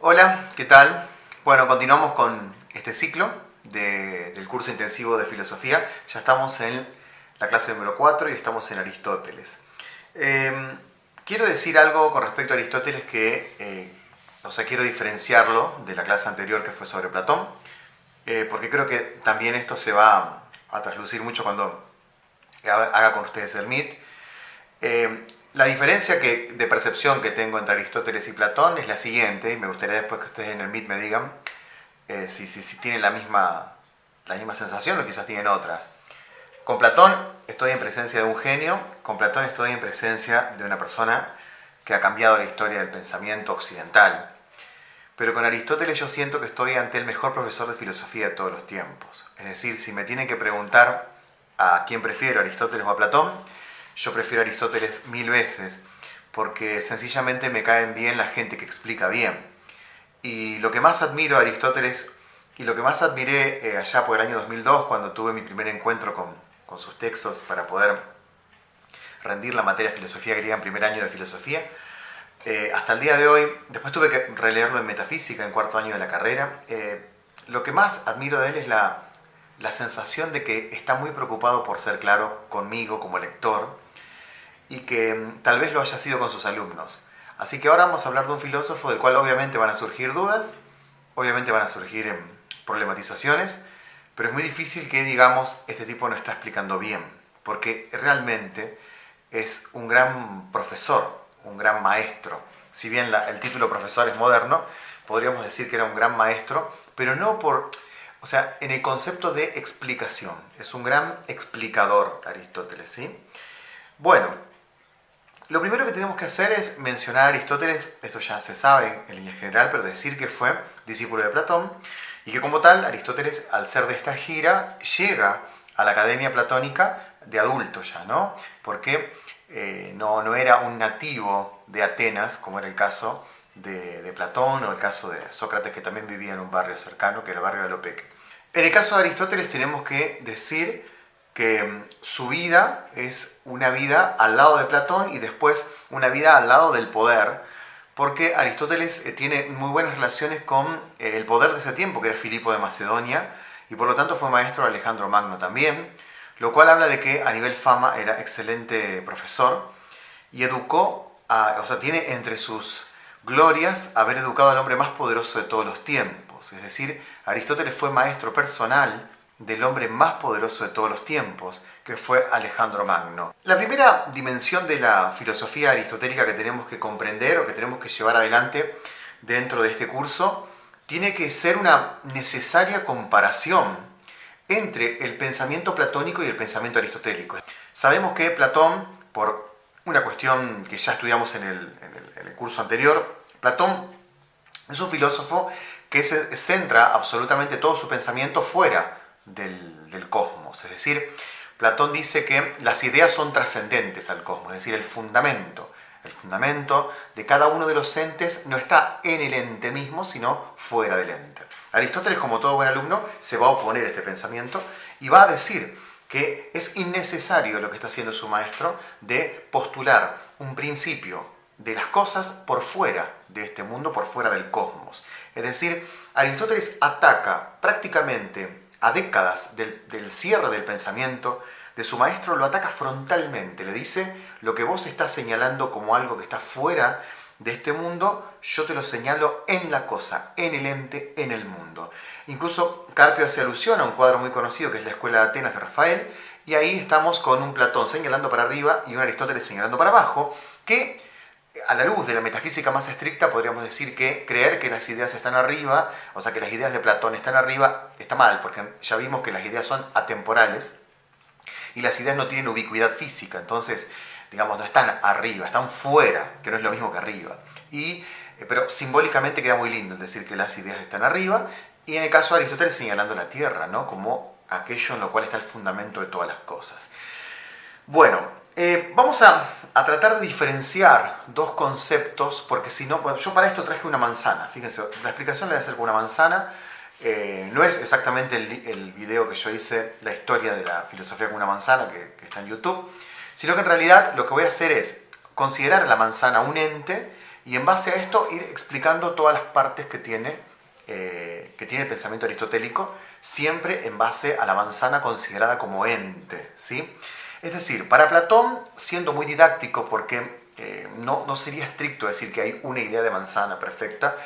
Hola, ¿qué tal? Bueno, continuamos con este ciclo de- del curso intensivo de filosofía. Ya estamos en la clase número 4 y estamos en Aristóteles. Eh, quiero decir algo con respecto a Aristóteles que, eh, o sea, quiero diferenciarlo de la clase anterior que fue sobre Platón, eh, porque creo que también esto se va a traslucir mucho cuando haga haga con ustedes el MIT. La diferencia que, de percepción que tengo entre Aristóteles y Platón es la siguiente, y me gustaría después que ustedes en el MIT me digan eh, si, si- si tienen la misma, la misma sensación o quizás tienen otras. Con Platón estoy en presencia de un genio, con Platón estoy en presencia de una persona que ha cambiado la historia del pensamiento occidental. Pero con Aristóteles yo siento que estoy ante el mejor profesor de filosofía de todos los tiempos. Es decir, si me tienen que preguntar a quién prefiero, Aristóteles o a Platón, yo prefiero Aristóteles mil veces, porque sencillamente me caen bien la gente que explica bien. Y lo que más admiro a Aristóteles, y lo que más admiré eh, allá por el año 2002, cuando tuve mi primer encuentro con, con sus textos para poder rendir la materia de filosofía griega en primer año de filosofía, eh, hasta el día de hoy, después tuve que releerlo en metafísica en cuarto año de la carrera, eh, lo que más admiro de él es la, la sensación de que está muy preocupado por ser claro conmigo como lector y que mm, tal vez lo haya sido con sus alumnos. Así que ahora vamos a hablar de un filósofo del cual obviamente van a surgir dudas, obviamente van a surgir em, problematizaciones, pero es muy difícil que digamos este tipo no está explicando bien, porque realmente es un gran profesor, un gran maestro. Si bien el título profesor es moderno, podríamos decir que era un gran maestro, pero no por, o sea, en el concepto de explicación. Es un gran explicador Aristóteles, ¿sí? Bueno, lo primero que tenemos que hacer es mencionar a Aristóteles, esto ya se sabe en línea general, pero decir que fue discípulo de Platón y que como tal Aristóteles, al ser de esta gira, llega a la Academia Platónica de adulto ya, ¿no? Porque eh, no, no era un nativo de Atenas, como era el caso de, de Platón o el caso de Sócrates, que también vivía en un barrio cercano, que era el barrio de Alopeque. En el caso de Aristóteles tenemos que decir que mm, su vida es una vida al lado de Platón y después una vida al lado del poder, porque Aristóteles eh, tiene muy buenas relaciones con eh, el poder de ese tiempo, que era Filipo de Macedonia, y por lo tanto fue maestro de Alejandro Magno también, lo cual habla de que a nivel fama era excelente profesor y educó, a- o sea, tiene entre sus glorias haber educado al hombre más poderoso de todos los tiempos, es decir, Aristóteles fue maestro personal del hombre más poderoso de todos los tiempos, que fue Alejandro Magno. La primera dimensión de la filosofía aristotélica que tenemos que comprender o que tenemos que llevar adelante dentro de este curso tiene que ser una necesaria comparación entre el pensamiento platónico y el pensamiento aristotélico. Sabemos que Platón, por una cuestión que ya estudiamos en el, en el- curso anterior, Platón es un filósofo que se centra absolutamente todo su pensamiento fuera del, cosmos. Es decir, Platón dice que las ideas son trascendentes al cosmos, es decir, el fundamento. El fundamento de cada uno de los entes no está en el ente mismo, sino fuera del ente. Aristóteles, como todo buen alumno, se va a oponer a este pensamiento y va a decir que es innecesario lo que está haciendo su maestro de postular un principio de las cosas por fuera de este mundo, por fuera del cosmos. Es decir, Aristóteles ataca prácticamente a décadas del, cierre del pensamiento de su maestro, lo ataca frontalmente, le dice, lo que vos estás señalando como algo que está fuera de este mundo, yo te lo señalo en la cosa, en el ente, en el mundo. Incluso Carpio hace alusión a un cuadro muy conocido que es la Escuela de Atenas de Rafael, y ahí estamos con un Platón señalando para arriba y un Aristóteles señalando para abajo, que a la luz de la metafísica más estricta podríamos decir que creer que las ideas están arriba, o sea que las ideas de Platón están arriba, está mal, porque ya vimos que las ideas son atemporales y las ideas no tienen ubicuidad física, entonces, digamos, no están arriba, están fuera, que no es lo mismo que arriba. Y, eh, pero simbólicamente queda muy lindo decir que las ideas están arriba, y en el caso de Aristóteles señalando la Tierra, ¿no? Como aquello en lo cual está el fundamento de todas las cosas. Bueno, eh, vamos a, tratar de diferenciar dos conceptos, porque si no, yo para esto traje una manzana, fíjense, la explicación la voy a hacer con una manzana, eh, no es exactamente el, video que yo hice, la historia de la filosofía con una manzana, que, que está en YouTube, sino que en realidad lo que voy a hacer es considerar a la manzana un ente y en base a esto ir explicando todas las partes que tiene, eh, que tiene el pensamiento aristotélico, siempre en base a la manzana considerada como ente. ¿sí? Es decir, para Platón, siendo muy didáctico, porque eh, no, sería estricto decir que hay una idea de manzana perfecta,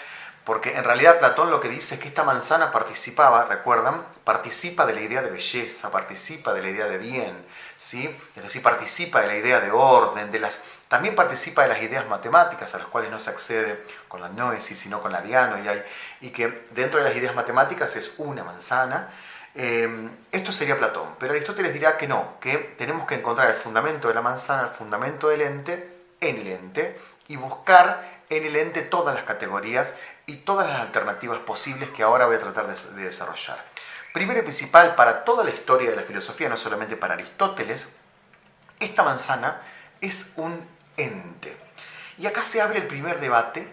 porque en realidad Platón lo que dice es que esta manzana participaba, recuerdan, participa de la idea de belleza, participa de la idea de bien, ¿sí? es decir, participa de la idea de orden, de las, también participa de las ideas matemáticas a las cuales no se accede con la noesis, sino con la diano, y, hay, y que dentro de las ideas matemáticas es una manzana. Eh, esto sería Platón, pero Aristóteles dirá que no, que tenemos que encontrar el fundamento de la manzana, el fundamento del ente, en el ente, y buscar en el ente todas las categorías y todas las alternativas posibles que ahora voy a tratar de, desarrollar. Primero y principal, para toda la historia de la filosofía, no solamente para Aristóteles, esta manzana es un ente. Y acá se abre el primer debate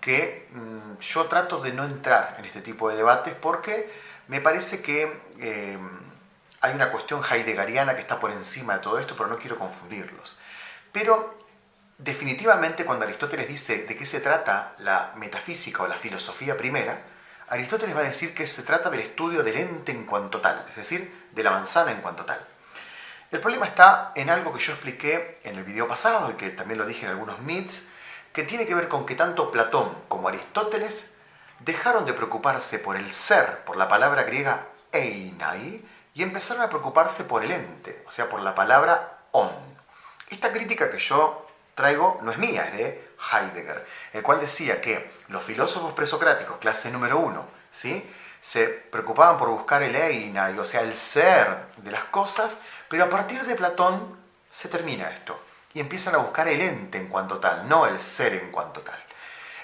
que mm, yo trato de no entrar en este tipo de debates porque me parece que eh, hay una cuestión heideggeriana que está por encima de todo esto, pero no quiero confundirlos. Pero definitivamente cuando Aristóteles dice de qué se trata la metafísica o la filosofía primera, Aristóteles va a decir que se trata del estudio del ente en cuanto tal, es decir, de la manzana en cuanto tal. El problema está en algo que yo expliqué en el video pasado y que también lo dije en algunos meets, que tiene que ver con que tanto Platón como Aristóteles dejaron de preocuparse por el ser, por la palabra griega einai, y empezaron a preocuparse por el ente, o sea, por la palabra on. Esta crítica que yo traigo no es mía, es de Heidegger, el cual decía que los filósofos presocráticos, clase número uno, ¿sí? se preocupaban por buscar el eina, o sea, el ser de las cosas, pero a partir de Platón se termina esto y empiezan a buscar el ente en cuanto tal, no el ser en cuanto tal.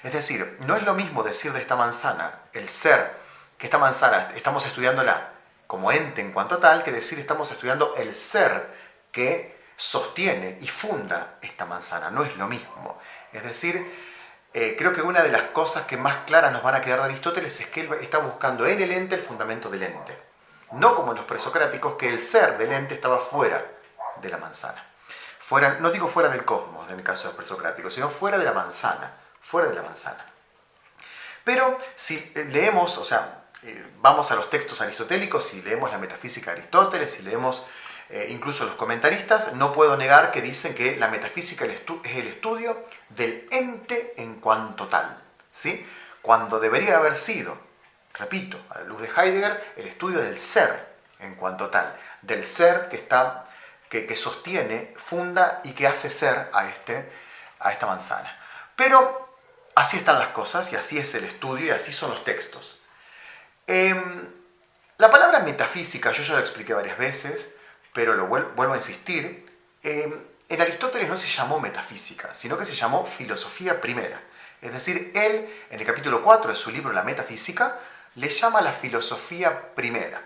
Es decir, no es lo mismo decir de esta manzana, el ser, que esta manzana estamos estudiándola como ente en cuanto tal, que decir estamos estudiando el ser que sostiene y funda esta manzana, no es lo mismo. Es decir, eh, creo que una de las cosas que más claras nos van a quedar de Aristóteles es que él está buscando en el ente el fundamento del ente. No como los presocráticos, que el ser del ente estaba fuera de la manzana. Fuera, no digo fuera del cosmos, en el caso de los presocráticos, sino fuera de la manzana. Fuera de la manzana. Pero si eh, leemos, o sea, eh, vamos a los textos aristotélicos, y leemos la metafísica de Aristóteles, y leemos eh, incluso los comentaristas, no puedo negar que dicen que la metafísica es el estudio del ente en cuanto tal, ¿sí? cuando debería haber sido, repito, a la luz de Heidegger, el estudio del ser en cuanto tal, del ser que, está, que, sostiene, funda y que hace ser a, este, a esta manzana. Pero así están las cosas y así es el estudio y así son los textos. Em, la palabra metafísica, yo ya lo expliqué varias veces, pero lo vuelvo a insistir, eh, en Aristóteles no se llamó metafísica, sino que se llamó filosofía primera. Es decir, él, en el capítulo 4 de su libro La Metafísica, le llama la filosofía primera.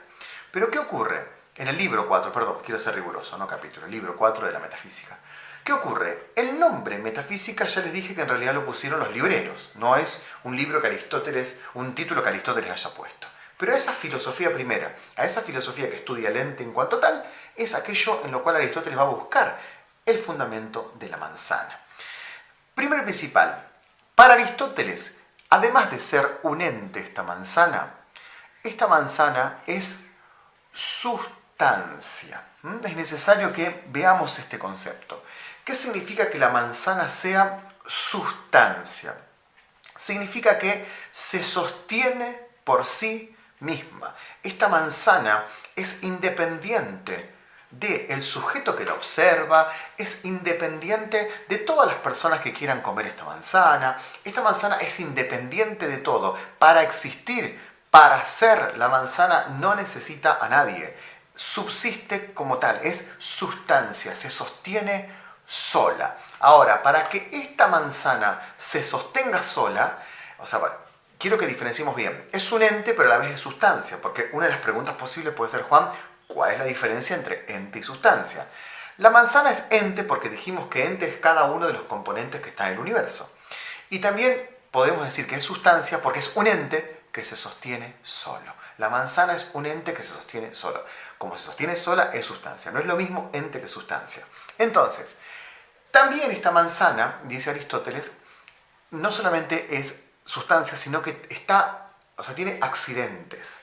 Pero ¿qué ocurre? En el libro 4, perdón, quiero ser riguroso, no capítulo, el libro 4 de la Metafísica. ¿Qué ocurre? El nombre metafísica ya les dije que en realidad lo pusieron los libreros, no es un libro que Aristóteles, un título que Aristóteles haya puesto. Pero a esa filosofía primera, a esa filosofía que estudia el ente en cuanto tal, es aquello en lo cual Aristóteles va a buscar el fundamento de la manzana. Primero y principal, para Aristóteles, además de ser un ente esta manzana, esta manzana es sustancia. ¿Mm? Es necesario que veamos este concepto. ¿Qué significa que la manzana sea sustancia? Significa que se sostiene por sí misma. Esta manzana es independiente del sujeto que la observa, es independiente de todas las personas que quieran comer esta manzana. Esta manzana es independiente de todo. Para existir, para ser la manzana no necesita a nadie. Subsiste como tal, es sustancia, se sostiene sola. Ahora, para que esta manzana se sostenga sola, o sea, quiero que diferenciemos bien. Es un ente, pero a la vez es sustancia, porque una de las preguntas posibles puede ser, Juan, ¿Cuál es la diferencia entre ente y sustancia? La manzana es ente porque dijimos que ente es cada uno de los componentes que está en el universo. Y también podemos decir que es sustancia porque es un ente que se sostiene solo. La manzana es un ente que se sostiene solo. Como se sostiene sola, es sustancia. No es lo mismo ente que sustancia. Entonces, también esta manzana, dice Aristóteles, no solamente es sustancia, sino que está, o sea, tiene accidentes.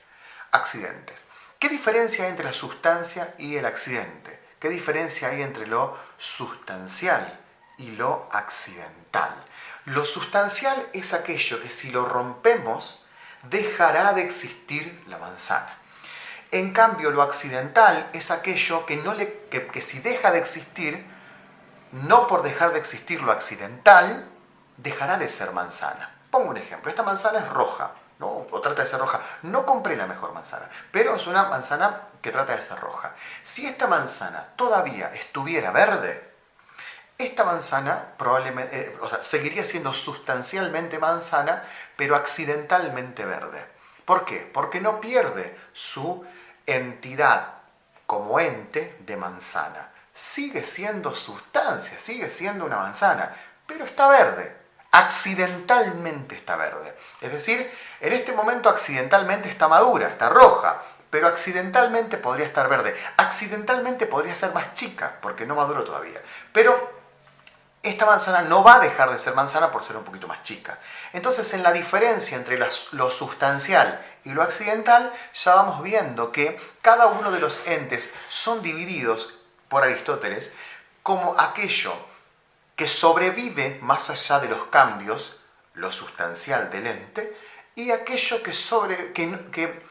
Accidentes. ¿Qué diferencia hay entre la sustancia y el accidente? ¿Qué diferencia hay entre lo sustancial y lo accidental? Lo sustancial es aquello que si lo rompemos, dejará de existir la manzana. En cambio, lo accidental es aquello que, no le, que, si deja de existir, no por dejar de existir lo accidental, dejará de ser manzana. Pongo un ejemplo. Esta manzana es roja, ¿no? o trata de ser roja. No compré la mejor manzana, pero es una manzana que trata de ser roja. Si esta manzana todavía estuviera verde, esta manzana probablemente, eh, o sea, seguiría siendo sustancialmente manzana, pero accidentalmente verde. ¿Por qué? Porque no pierde su entidad como ente de manzana. Sigue siendo sustancia, sigue siendo una manzana, pero está verde. Accidentalmente está verde. Es decir, en este momento accidentalmente está madura, está roja, pero accidentalmente podría estar verde. Accidentalmente podría ser más chica, porque no maduro todavía. Pero esta manzana no va a dejar de ser manzana por ser un poquito más chica. Entonces, en la diferencia entre lo sustancial y lo accidental, ya vamos viendo que cada uno de los entes son divididos por Aristóteles como aquello que sobrevive más allá de los cambios, lo sustancial del ente, y aquello que, sobre, que, que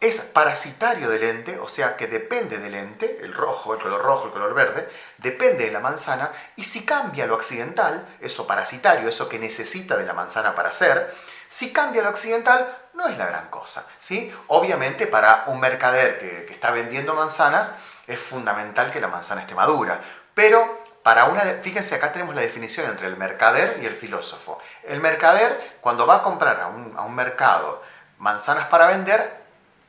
es parasitario del ente, o sea que depende del ente, el rojo, el color rojo, el color verde, depende de la manzana, y si cambia lo accidental, eso parasitario, eso que necesita de la manzana para ser, si cambia lo accidental, no es la gran cosa. ¿sí? Obviamente para un mercader que, está vendiendo manzanas, es fundamental que la manzana esté madura, pero para una, fíjense, acá tenemos la definición entre el mercader y el filósofo. El mercader, cuando va a comprar a un, mercado manzanas para vender,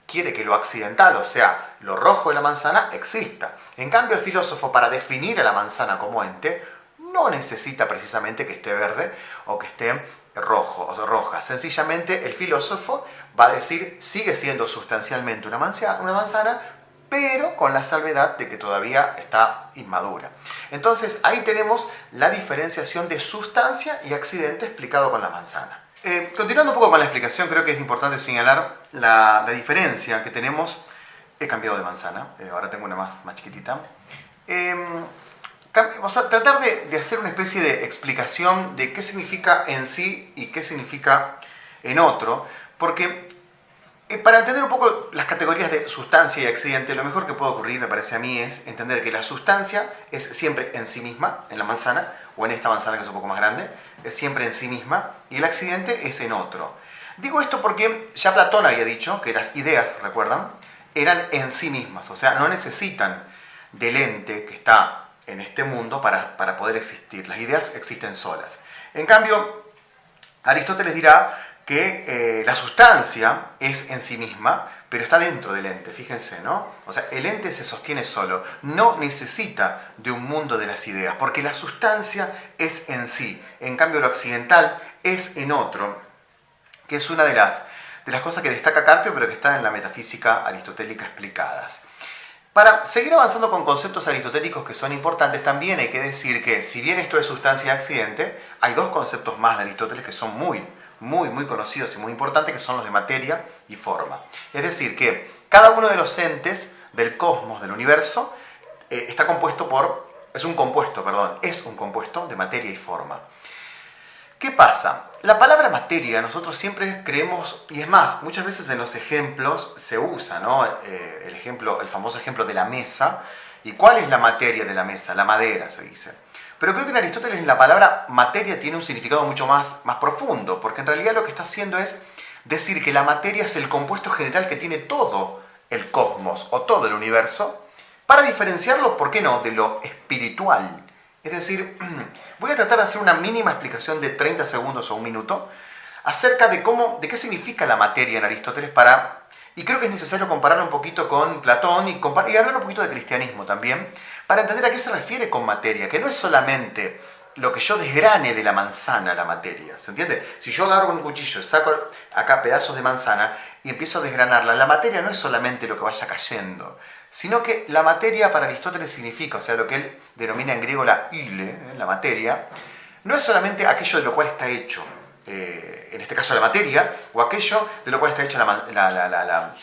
quiere que lo accidental, o sea, lo rojo de la manzana, exista. En cambio, el filósofo, para definir a la manzana como ente, no necesita precisamente que esté verde o que esté rojo o roja. Sencillamente, el filósofo va a decir, sigue siendo sustancialmente una manzana pero con la salvedad de que todavía está inmadura. Entonces, ahí tenemos la diferenciación de sustancia y accidente explicado con la manzana. Eh, continuando un poco con la explicación, creo que es importante señalar la, diferencia que tenemos. He cambiado de manzana, eh, ahora tengo una más, más chiquitita. Vamos a tratar de, hacer una especie de explicación de qué significa en sí y qué significa en otro, porque eh, para entender un poco las categorías de sustancia y accidente, lo mejor que puede ocurrir, me parece a mí, es entender que la sustancia es siempre en sí misma, en la manzana, o en esta manzana que es un poco más grande, es siempre en sí misma, y el accidente es en otro. Digo esto porque ya Platón había dicho que las ideas, recuerdan, eran en sí mismas, o sea, no necesitan del ente que está en este mundo para, para poder existir. Las ideas existen solas. En cambio, Aristóteles dirá que eh, la sustancia es en sí misma, pero está dentro del ente, fíjense, ¿no? O sea, el ente se sostiene solo, no necesita de un mundo de las ideas, porque la sustancia es en sí, en cambio lo accidental es en otro, que es una de las, de las cosas que destaca Carpio, pero que está en la metafísica aristotélica explicadas. Para seguir avanzando con conceptos aristotélicos que son importantes, también hay que decir que, si bien esto es sustancia y accidente, hay dos conceptos más de Aristóteles que son muy muy, muy conocidos y muy importantes, que son los de materia y forma. Es decir, que cada uno de los entes del cosmos, del universo, eh, está compuesto por, es un compuesto, perdón, es un compuesto de materia y forma. ¿Qué pasa? La palabra materia nosotros siempre creemos, y es más, muchas veces en los ejemplos se usa, ¿no? Eh, el, ejemplo, el famoso ejemplo de la mesa. ¿Y cuál es la materia de la mesa? La madera, se dice. Pero creo que en Aristóteles la palabra materia tiene un significado mucho más, más profundo, porque en realidad lo que está haciendo es decir que la materia es el compuesto general que tiene todo el cosmos o todo el universo, para diferenciarlo, ¿por qué no?, de lo espiritual. Es decir, voy a tratar de hacer una mínima explicación de 30 segundos o un minuto acerca de cómo, de qué significa la materia en Aristóteles para, y creo que es necesario compararlo un poquito con Platón y, y hablar un poquito de cristianismo también, para entender a qué se refiere con materia, que no es solamente lo que yo desgrane de la manzana la materia, ¿se entiende? Si yo agarro un cuchillo, saco acá pedazos de manzana y empiezo a desgranarla, la materia no es solamente lo que vaya cayendo, sino que la materia para Aristóteles significa, o sea, lo que él denomina en griego la ile, ¿eh? la materia, no es solamente aquello de lo cual está hecho, eh, en este caso la materia, o aquello de lo cual está hecho la,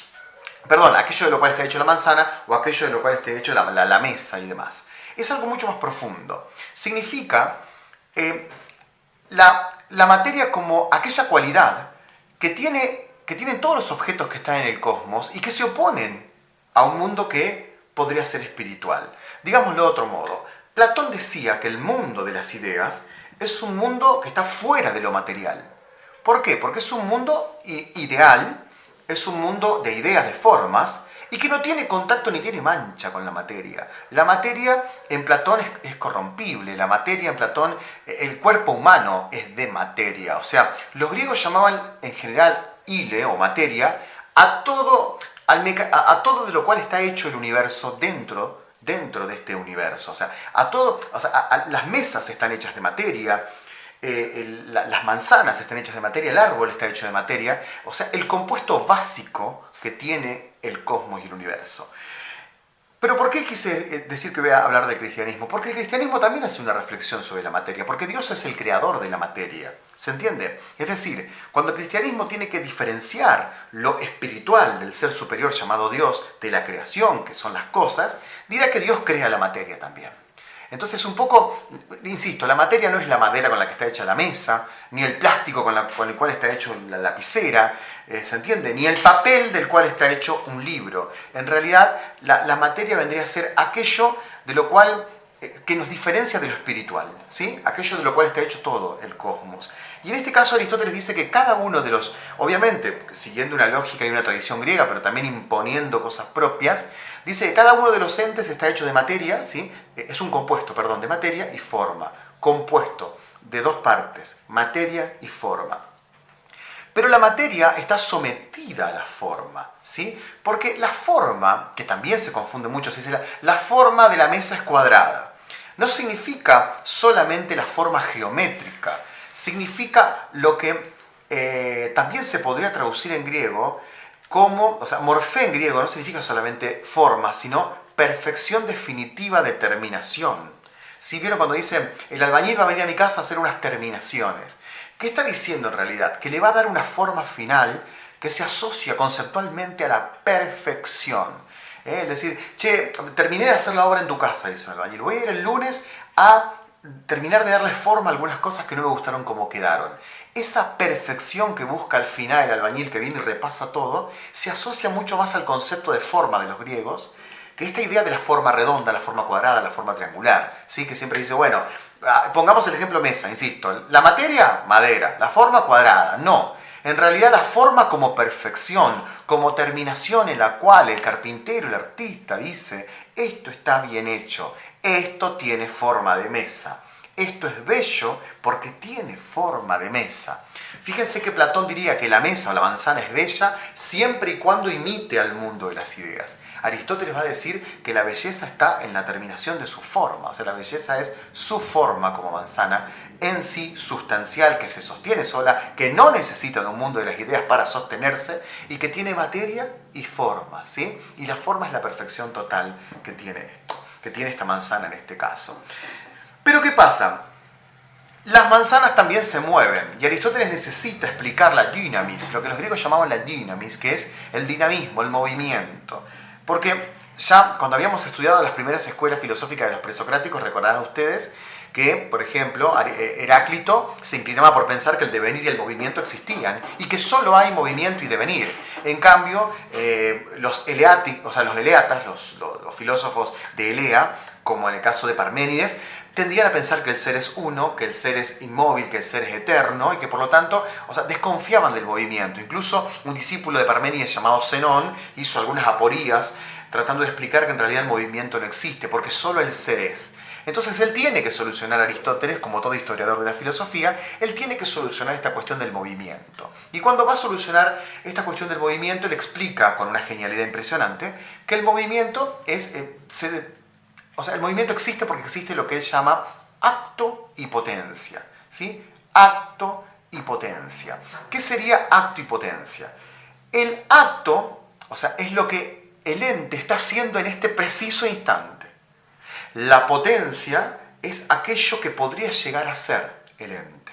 perdón, aquello de lo cual está hecho la manzana, o aquello de lo cual está hecho la, mesa y demás. Es algo mucho más profundo. Significa eh, la, materia como aquella cualidad que, tiene, que tienen todos los objetos que están en el cosmos y que se oponen a un mundo que podría ser espiritual. Digámoslo de otro modo, Platón decía que el mundo de las ideas es un mundo que está fuera de lo material. ¿Por qué? Porque es un mundo ideal, es un mundo de ideas, de formas, y que no tiene contacto ni tiene mancha con la materia. La materia en Platón es, corrompible, la materia en Platón, el cuerpo humano es de materia. O sea, los griegos llamaban en general ile o materia a todo, a, todo de lo cual está hecho el universo dentro dentro de este universo. O sea, a todo, las mesas están hechas de materia, eh, las manzanas están hechas de materia, el árbol está hecho de materia. O sea, el compuesto básico que tiene el cosmos y el universo. Pero ¿por qué quise eh, decir que voy a hablar del cristianismo? Porque el cristianismo también hace una reflexión sobre la materia, porque Dios es el creador de la materia. ¿Se entiende? Es decir, cuando el cristianismo tiene que diferenciar lo espiritual del ser superior llamado Dios de la creación, que son las cosas, dirá que Dios crea la materia también. Entonces, un poco, insisto, la materia no es la madera con la que está hecha la mesa, ni el plástico con, el cual está hecho la lapicera, eh, ¿se entiende? Ni el papel del cual está hecho un libro. En realidad, la, materia vendría a ser aquello de lo cual eh, que nos diferencia de lo espiritual, ¿sí? Aquello de lo cual está hecho todo el cosmos. Y en este caso Aristóteles dice que cada uno de los, obviamente, siguiendo una lógica y una tradición griega, pero también imponiendo cosas propias, Dice que cada uno de los entes está hecho de materia, ¿sí? es un compuesto, perdón, de materia y forma. Compuesto de dos partes, materia y forma. Pero la materia está sometida a la forma, ¿sí? Porque la forma, que también se confunde mucho, se dice la, forma de la mesa es cuadrada. No significa solamente la forma geométrica, significa lo que eh, también se podría traducir en griego como, o sea, morfé en griego no significa solamente forma, sino perfección definitiva de terminación. Si vieron cuando dice, el albañil va a venir a mi casa a hacer unas terminaciones. ¿Qué está diciendo en realidad? Que le va a dar una forma final que se asocia conceptualmente a la perfección. ¿eh? Es decir, che, terminé de hacer la obra en tu casa, dice un albañil. Voy a ir el lunes a terminar de darle forma a algunas cosas que no me gustaron como quedaron. Esa perfección que busca al final el albañil que viene y repasa todo, se asocia mucho más al concepto de forma de los griegos que esta idea de la forma redonda, la forma cuadrada, la forma triangular, ¿sí? que siempre dice, bueno, ah, pongamos el ejemplo mesa, insisto, la materia, madera, la forma cuadrada, no. En realidad la forma como perfección, como terminación en la cual el carpintero, el artista dice, esto está bien hecho, esto tiene forma de mesa. Esto es bello porque tiene forma de mesa. Fíjense que Platón diría que la mesa o la manzana es bella siempre y cuando imite al mundo de las ideas. Aristóteles va a decir que la belleza está en la terminación de su forma, o sea, la belleza es su forma como manzana en sí sustancial, que se sostiene sola, que no necesita de un mundo de las ideas para sostenerse y que tiene materia y forma, ¿sí? Y la forma es la perfección total que tiene esto, que tiene esta manzana en este caso. Pero ¿qué pasa? Las manzanas también se mueven y Aristóteles necesita explicar la dynamis, lo que los griegos llamaban la dynamis, que es el dinamismo, el movimiento. Porque ya cuando habíamos estudiado las primeras escuelas filosóficas de los presocráticos, recordarán ustedes que, por ejemplo, eh, Heráclito se inclinaba por pensar que el devenir y el movimiento existían y que solo hay movimiento y devenir. En cambio, eh, los, eleáticos, o sea, los eleatas, los filósofos de Elea, como en el caso de Parménides, tendían a pensar que el ser es uno, que el ser es inmóvil, que el ser es eterno y que por lo tanto, o sea, desconfiaban del movimiento. Incluso un discípulo de Parménides llamado Zenón hizo algunas aporías tratando de explicar que en realidad el movimiento no existe, porque solo el ser es. Entonces él tiene que solucionar Aristóteles, como todo historiador de la filosofía, él tiene que solucionar esta cuestión del movimiento. Y cuando va a solucionar esta cuestión del movimiento, él explica con una genialidad impresionante que el movimiento es, eh, o sea, el movimiento existe porque existe lo que él llama acto y potencia. ¿sí? Acto y potencia. ¿Qué sería acto y potencia? El acto, o sea, es lo que el ente está haciendo en este preciso instante. La potencia es aquello que podría llegar a ser el ente.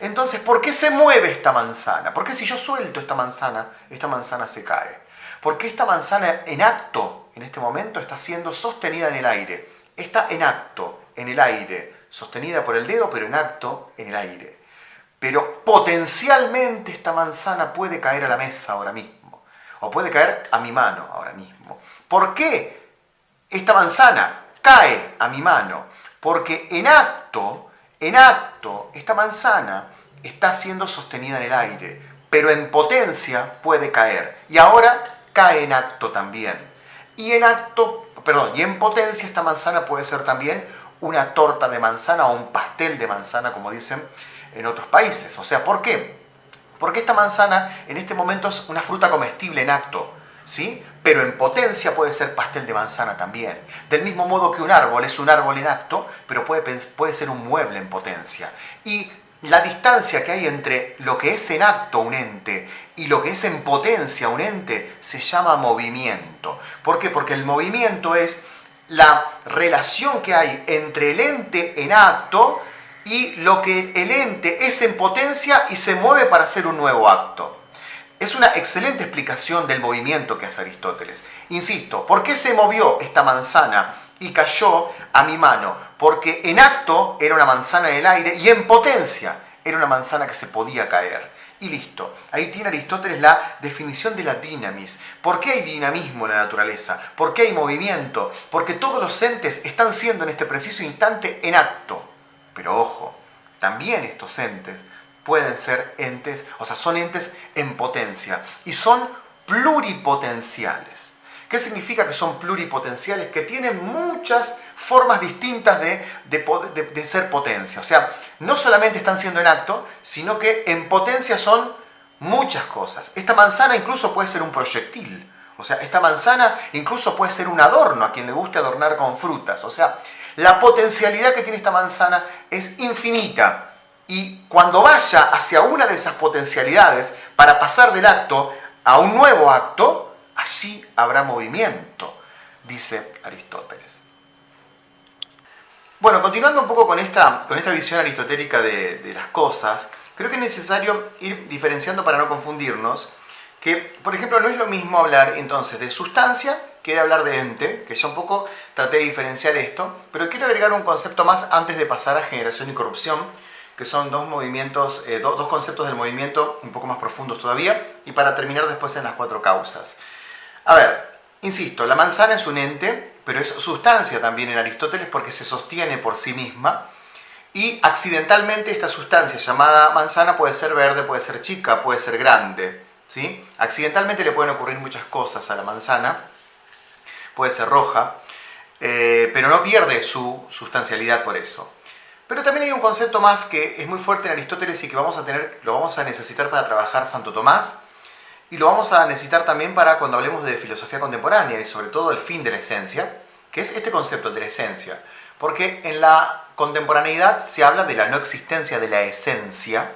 Entonces, ¿por qué se mueve esta manzana? ¿Por qué si yo suelto esta manzana, esta manzana se cae? Porque esta manzana en acto, en este momento, está siendo sostenida en el aire. Está en acto, en el aire, sostenida por el dedo, pero en acto, en el aire. Pero potencialmente esta manzana puede caer a la mesa ahora mismo. O puede caer a mi mano ahora mismo. ¿Por qué esta manzana cae a mi mano? Porque en acto, en acto, esta manzana está siendo sostenida en el aire, pero en potencia puede caer. Y ahora cae en acto también. Y en acto, perdón, y en potencia esta manzana puede ser también una torta de manzana o un pastel de manzana, como dicen en otros países. O sea, ¿por qué? Porque esta manzana en este momento es una fruta comestible en acto, ¿sí? Pero en potencia puede ser pastel de manzana también. Del mismo modo que un árbol es un árbol en acto, pero puede, puede ser un mueble en potencia. Y la distancia que hay entre lo que es en acto un ente y lo que es en potencia un ente se llama movimiento. ¿Por qué? Porque el movimiento es la relación que hay entre el ente en acto y lo que el ente es en potencia y se mueve para hacer un nuevo acto. Es una excelente explicación del movimiento que hace Aristóteles. Insisto, ¿por qué se movió esta manzana y cayó a mi mano? Porque en acto era una manzana en el aire y en potencia era una manzana que se podía caer. Y listo. Ahí tiene Aristóteles la definición de la dinamis. ¿Por qué hay dinamismo en la naturaleza? ¿Por qué hay movimiento? Porque todos los entes están siendo en este preciso instante en acto. Pero ojo, también estos entes pueden ser entes, o sea, son entes en potencia y son pluripotenciales. ¿Qué significa que son pluripotenciales? Que tienen muchas formas distintas de, ser potencia. O sea, no solamente están siendo en acto, sino que en potencia son muchas cosas. Esta manzana incluso puede ser un proyectil. O sea, esta manzana incluso puede ser un adorno a quien le guste adornar con frutas. O sea, la potencialidad que tiene esta manzana es infinita. Y cuando vaya hacia una de esas potencialidades para pasar del acto a un nuevo acto, allí habrá movimiento, dice Aristóteles. Bueno, continuando un poco con esta, con esta visión aristotélica de, de las cosas, creo que es necesario ir diferenciando para no confundirnos, que, por ejemplo, no es lo mismo hablar entonces de sustancia que de hablar de ente, que ya un poco traté de diferenciar esto, pero quiero agregar un concepto más antes de pasar a generación y corrupción, que son dos movimientos, eh, dos conceptos del movimiento un poco más profundos todavía, y para terminar después en las cuatro causas. A ver, insisto, la manzana es un ente, pero es sustancia también en Aristóteles porque se sostiene por sí misma, y accidentalmente esta sustancia llamada manzana puede ser verde, puede ser chica, puede ser grande. ¿sí? Accidentalmente le pueden ocurrir muchas cosas a la manzana, puede ser roja, eh, pero no pierde su sustancialidad por eso. Pero también hay un concepto más que es muy fuerte en Aristóteles y que vamos a tener, lo vamos a necesitar para trabajar Santo Tomás y lo vamos a necesitar también para cuando hablemos de filosofía contemporánea y sobre todo el fin de la esencia, que es este concepto de la esencia. Porque en la contemporaneidad se habla de la no existencia de la esencia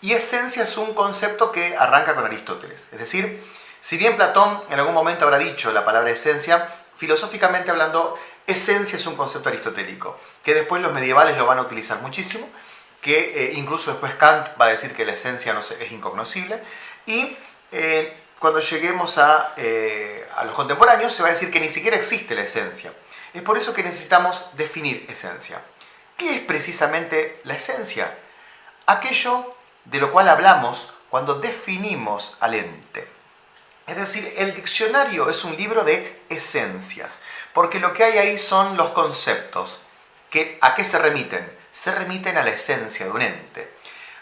y esencia es un concepto que arranca con Aristóteles. Es decir, si bien Platón en algún momento habrá dicho la palabra esencia, filosóficamente hablando, esencia es un concepto aristotélico, que después los medievales lo van a utilizar muchísimo, que eh, incluso después Kant va a decir que la esencia no es incognoscible, y eh, cuando lleguemos a, eh, a los contemporáneos se va a decir que ni siquiera existe la esencia. Es por eso que necesitamos definir esencia. ¿Qué es precisamente la esencia? Aquello de lo cual hablamos cuando definimos al ente. Es decir, el diccionario es un libro de esencias, porque lo que hay ahí son los conceptos. Que, ¿A qué se remiten? Se remiten a la esencia de un ente.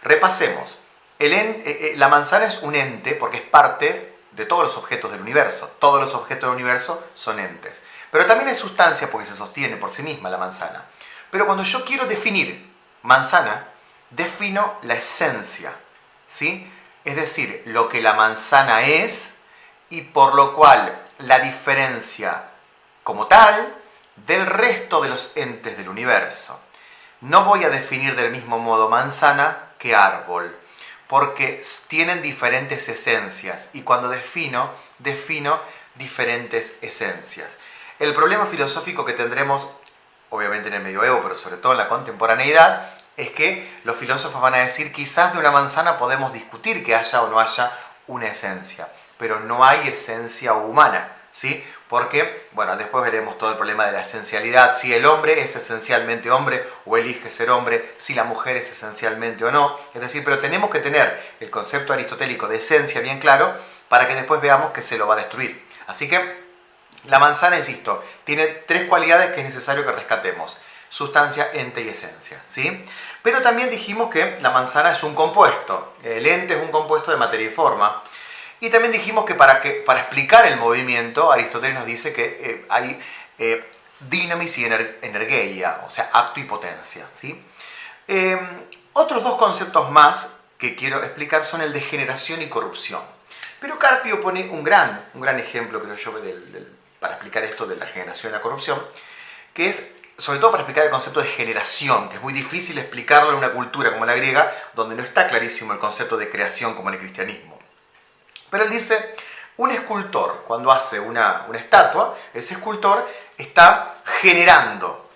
Repasemos. Eh, eh, la manzana es un ente porque es parte de todos los objetos del universo. Todos los objetos del universo son entes. Pero también es sustancia porque se sostiene por sí misma la manzana. Pero cuando yo quiero definir manzana, defino la esencia. ¿sí? Es decir, lo que la manzana es y por lo cual la diferencia como tal del resto de los entes del universo. No voy a definir del mismo modo manzana que árbol, porque tienen diferentes esencias y cuando defino, defino diferentes esencias. El problema filosófico que tendremos, obviamente en el medioevo, pero sobre todo en la contemporaneidad, es que los filósofos van a decir quizás de una manzana podemos discutir que haya o no haya una esencia, pero no hay esencia humana, ¿sí? Porque, bueno, después veremos todo el problema de la esencialidad, si el hombre es esencialmente hombre o elige ser hombre, si la mujer es esencialmente o no, es decir, pero tenemos que tener el concepto aristotélico de esencia bien claro para que después veamos que se lo va a destruir. Así que la manzana, insisto, tiene tres cualidades que es necesario que rescatemos. Sustancia, ente y esencia. ¿sí? Pero también dijimos que la manzana es un compuesto. El ente es un compuesto de materia y forma. Y también dijimos que para, explicar el movimiento, Aristóteles nos dice que eh, hay eh, dinamis y energía, o sea, acto y potencia. Eh, otros dos conceptos más que quiero explicar son el de generación y corrupción. Pero Carpio pone un gran, ejemplo, para explicar esto de la generación y la corrupción, que es sobre todo para explicar el concepto de generación, que es muy difícil explicarlo en una cultura como la griega, donde no está clarísimo el concepto de creación como en el cristianismo. Pero él dice, un escultor, cuando hace una, estatua, ese escultor está generando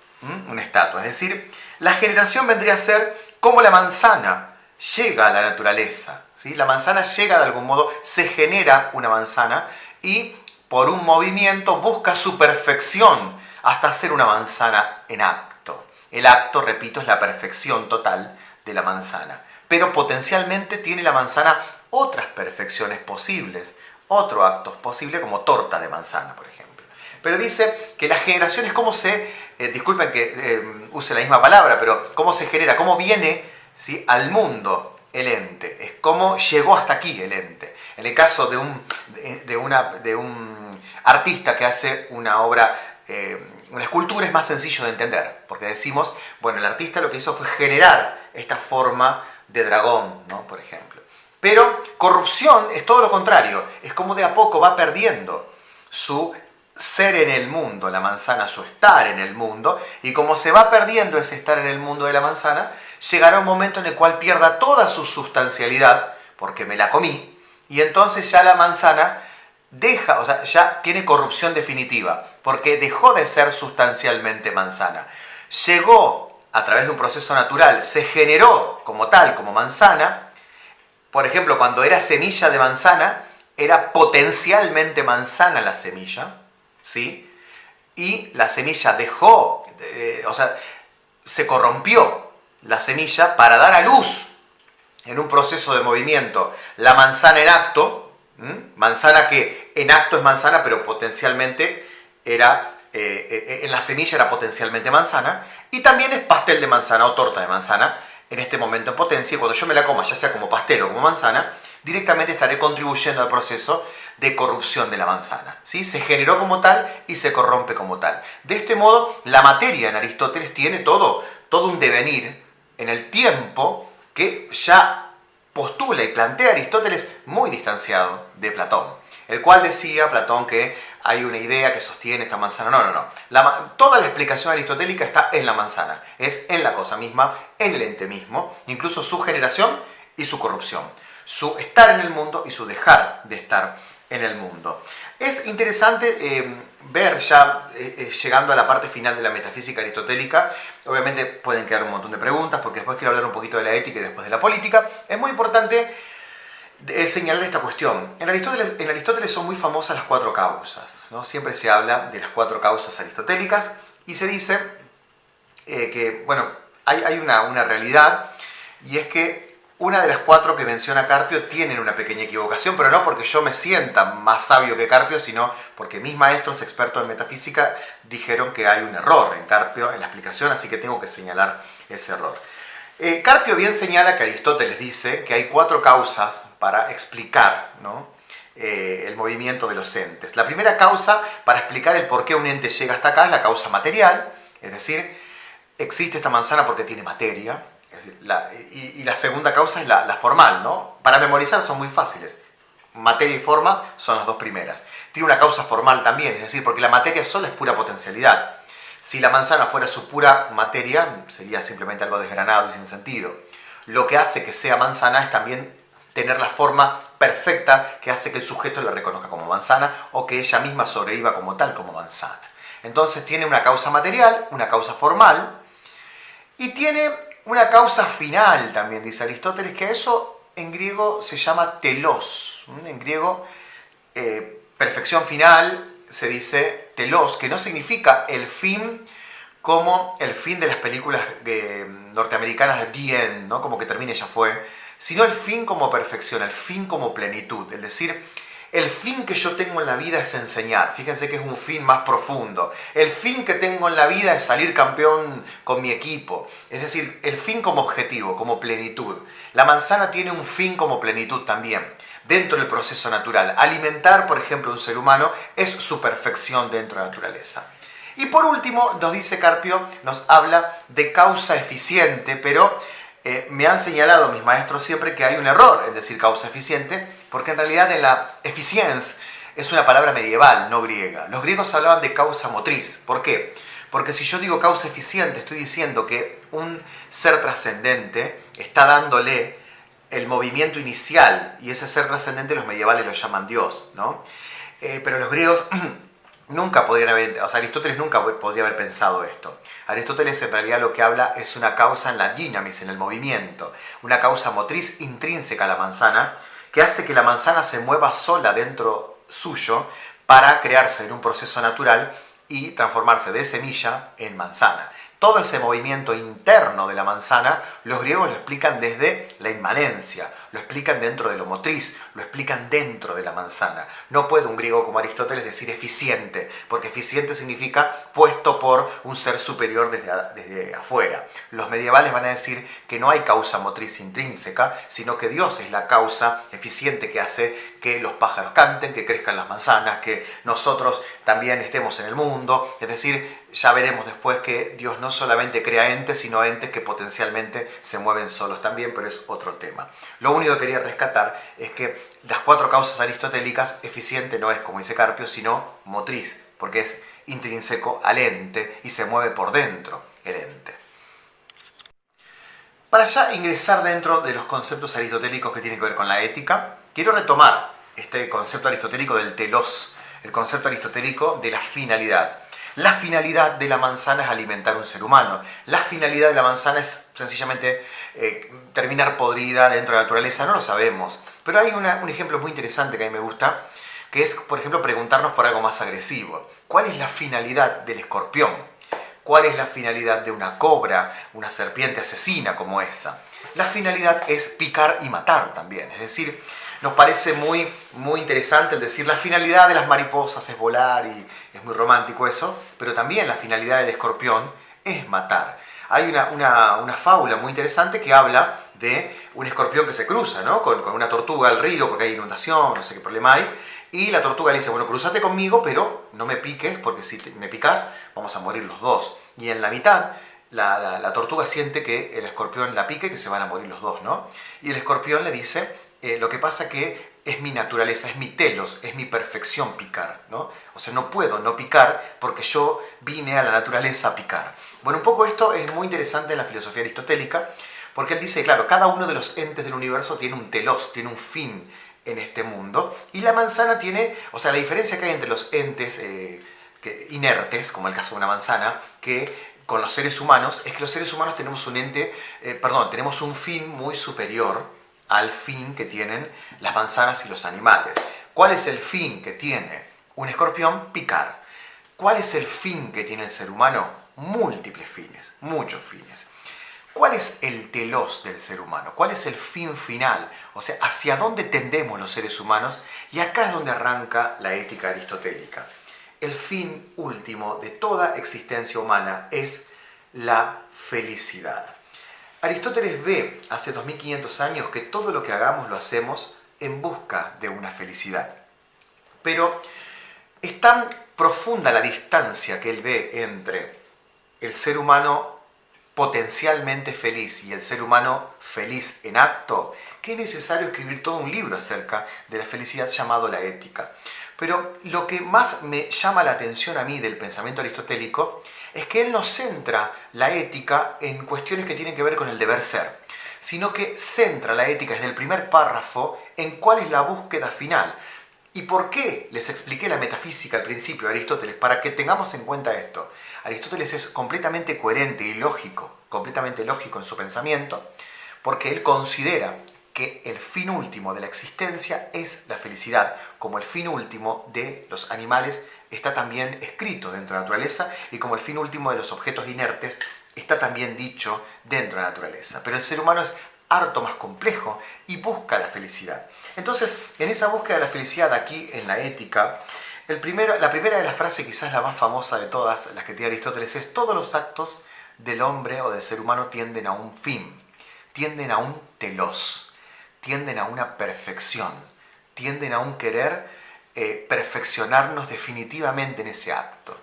una estatua. Es decir, la generación vendría a ser como la manzana llega a la naturaleza. ¿sí? La manzana llega de algún modo, se genera una manzana y por un movimiento busca su perfección hasta hacer una manzana en acto. El acto, repito, es la perfección total de la manzana. Pero potencialmente tiene la manzana otras perfecciones posibles, otro acto posible como torta de manzana, por ejemplo. Pero dice que la generación es como se, eh, disculpen que eh, use la misma palabra, pero cómo se genera, cómo viene ¿sí? al mundo el ente, es cómo llegó hasta aquí el ente. En el caso de un, de, una, de un artista que hace una obra, eh, una escultura, es más sencillo de entender, porque decimos, bueno, el artista lo que hizo fue generar esta forma de dragón, ¿no? por ejemplo. Pero corrupción es todo lo contrario, es como de a poco va perdiendo su ser en el mundo, la manzana, su estar en el mundo, y como se va perdiendo ese estar en el mundo de la manzana, llegará un momento en el cual pierda toda su sustancialidad, porque me la comí, y entonces ya la manzana deja, o sea, ya tiene corrupción definitiva, porque dejó de ser sustancialmente manzana. Llegó a través de un proceso natural, se generó como tal, como manzana, por ejemplo, cuando era semilla de manzana, era potencialmente manzana la semilla, ¿sí? Y la semilla dejó, eh, o sea, se corrompió la semilla para dar a luz en un proceso de movimiento. La manzana en acto, manzana que en acto es manzana, pero potencialmente era, eh, eh, en la semilla era potencialmente manzana, y también es pastel de manzana o torta de manzana, en este momento en potencia cuando yo me la coma, ya sea como pastel o como manzana, directamente estaré contribuyendo al proceso de corrupción de la manzana. ¿sí? Se generó como tal y se corrompe como tal. De este modo, la materia en Aristóteles tiene todo, todo un devenir en el tiempo que ya postula y plantea Aristóteles muy distanciado de Platón, el cual decía Platón que hay una idea que sostiene esta manzana. No, no, no. toda la explicación aristotélica está en la manzana, es en la cosa misma, en el ente mismo, incluso su generación y su corrupción, su estar en el mundo y su dejar de estar en el mundo. Es interesante eh, ver ya, eh, eh, llegando a la parte final de la metafísica aristotélica, obviamente pueden quedar un montón de preguntas, porque después quiero hablar un poquito de la ética y después de la política, es muy importante es señalar esta cuestión. En Aristóteles, son muy famosas las cuatro causas. ¿no? Siempre se habla de las cuatro causas aristotélicas y se dice eh, que, bueno, hay, una, realidad y es que una de las cuatro que menciona Carpio tienen una pequeña equivocación, pero no porque yo me sienta más sabio que Carpio, sino porque mis maestros expertos en metafísica dijeron que hay un error en Carpio en la explicación, así que tengo que señalar ese error. Eh, Carpio bien señala que Aristóteles dice que hay cuatro causas para explicar eh, el movimiento de los entes. La primera causa para explicar el por qué un ente llega hasta acá es la causa material, es decir, existe esta manzana porque tiene materia, y, la segunda causa es la, formal, ¿no? Para memorizar son muy fáciles. Materia y forma son las dos primeras. Tiene una causa formal también, es decir, porque la materia solo es pura potencialidad. Si la manzana fuera su pura materia, sería simplemente algo desgranado y sin sentido. Lo que hace que sea manzana es también tener la forma perfecta que hace que el sujeto la reconozca como manzana o que ella misma sobreviva como tal, como manzana. Entonces tiene una causa material, una causa formal y tiene una causa final también, dice Aristóteles, que eso en griego se llama telos. En griego, eh, perfección final se dice telos, que no significa el fin como el fin de las películas eh, norteamericanas de The End, ¿no? como que termine ya fue, sino el fin como perfección, el fin como plenitud, es decir, el fin que yo tengo en la vida es enseñar. Fíjense que es un fin más profundo. El fin que tengo en la vida es salir campeón con mi equipo. Es decir, el fin como objetivo, como plenitud. La manzana tiene un fin como plenitud también, dentro del proceso natural. Alimentar, por ejemplo, un ser humano es su perfección dentro de la naturaleza. Y por último, nos dice Carpio, nos habla de causa eficiente, pero eh, me han señalado mis maestros siempre que hay un error en decir causa eficiente, porque en realidad en la eficiencia es una palabra medieval, no griega. Los griegos hablaban de causa motriz. ¿Por qué? Porque si yo digo causa eficiente, estoy diciendo que un ser trascendente está dándole el movimiento inicial, y ese ser trascendente los medievales lo llaman Dios, ¿no? Eh, pero los griegos nunca podrían haber, o sea, Aristóteles nunca podría haber pensado esto. Aristóteles en realidad lo que habla es una causa en la dinamis, en el movimiento, una causa motriz intrínseca a la manzana, que hace que la manzana se mueva sola dentro suyo para crearse en un proceso natural y transformarse de semilla en manzana. Todo ese movimiento interno de la manzana, los griegos lo explican desde la inmanencia, lo explican dentro de lo motriz, lo explican dentro de la manzana. No puede un griego como Aristóteles decir eficiente, porque eficiente significa puesto por un ser superior desde, desde afuera. Los medievales van a decir que no hay causa motriz intrínseca, sino que Dios es la causa eficiente que hace que los pájaros canten, que crezcan las manzanas, que nosotros también estemos en el mundo. Es decir, ya veremos después que Dios no solamente crea entes, sino entes que potencialmente se mueven solos también, pero es otro tema. Lo único que quería rescatar es que las cuatro causas aristotélicas, eficiente no es, como dice Carpio, sino motriz, porque es intrínseco al ente y se mueve por dentro el ente. Para ya ingresar dentro de los conceptos aristotélicos que tienen que ver con la ética, quiero retomar este concepto aristotélico del telos, el concepto aristotélico de la finalidad. La finalidad de la manzana es alimentar un ser humano. La finalidad de la manzana es sencillamente eh, terminar podrida dentro de la naturaleza, no lo sabemos. Pero hay un ejemplo muy interesante que a mí me gusta, que es, por ejemplo, preguntarnos por algo más agresivo. ¿Cuál es la finalidad del escorpión? ¿Cuál es la finalidad de una cobra, una serpiente asesina como esa? La finalidad es picar y matar también. Es decir, nos parece muy, muy interesante el decir la finalidad de las mariposas es volar y muy romántico eso, pero también la finalidad del escorpión es matar. Hay una, una, fábula muy interesante que habla de un escorpión que se cruza ¿no? con, con una tortuga al río porque hay inundación, no sé qué problema hay, y la tortuga le dice, bueno, cruzate conmigo, pero no me piques, porque si me picas vamos a morir los dos. Y en la mitad, la, la, tortuga siente que el escorpión la pique que se van a morir los dos, ¿no? Y el escorpión le dice, eh, lo que pasa que es mi naturaleza, es mi telos, es mi perfección picar, ¿no? O sea, no puedo no picar porque yo vine a la naturaleza a picar. Bueno, un poco esto es muy interesante en la filosofía aristotélica, porque él dice, claro, cada uno de los entes del universo tiene un telos, tiene un fin en este mundo, y la manzana tiene, o sea, la diferencia que hay entre los entes eh, inertes, como el caso de una manzana, que con los seres humanos, es que los seres humanos tenemos un ente, eh, perdón, tenemos un fin muy superior, al fin que tienen las manzanas y los animales. ¿Cuál es el fin que tiene un escorpión? Picar. ¿Cuál es el fin que tiene el ser humano? Múltiples fines, muchos fines. ¿Cuál es el telos del ser humano? ¿Cuál es el fin final? O sea, ¿hacia dónde tendemos los seres humanos? Y acá es donde arranca la ética aristotélica. El fin último de toda existencia humana es la felicidad. Aristóteles ve hace 2500 años que todo lo que hagamos lo hacemos en busca de una felicidad. Pero es tan profunda la distancia que él ve entre el ser humano potencialmente feliz y el ser humano feliz en acto, que es necesario escribir todo un libro acerca de la felicidad llamado la ética. Pero lo que más me llama la atención a mí del pensamiento aristotélico es que él no centra la ética en cuestiones que tienen que ver con el deber ser, sino que centra la ética desde el primer párrafo en cuál es la búsqueda final. ¿Y por qué les expliqué la metafísica al principio de Aristóteles? Para que tengamos en cuenta esto. Aristóteles es completamente coherente y lógico, completamente lógico en su pensamiento, porque él considera que el fin último de la existencia es la felicidad, como el fin último de los animales está también escrito dentro de la naturaleza y como el fin último de los objetos inertes está también dicho dentro de la naturaleza. Pero el ser humano es harto más complejo y busca la felicidad. Entonces, en esa búsqueda de la felicidad aquí en la ética, el primero, la primera de las frases, quizás la más famosa de todas las que tiene Aristóteles, es todos los actos del hombre o del ser humano tienden a un fin, tienden a un telos, tienden a una perfección, tienden a un querer eh, perfeccionarnos definitivamente en ese acto.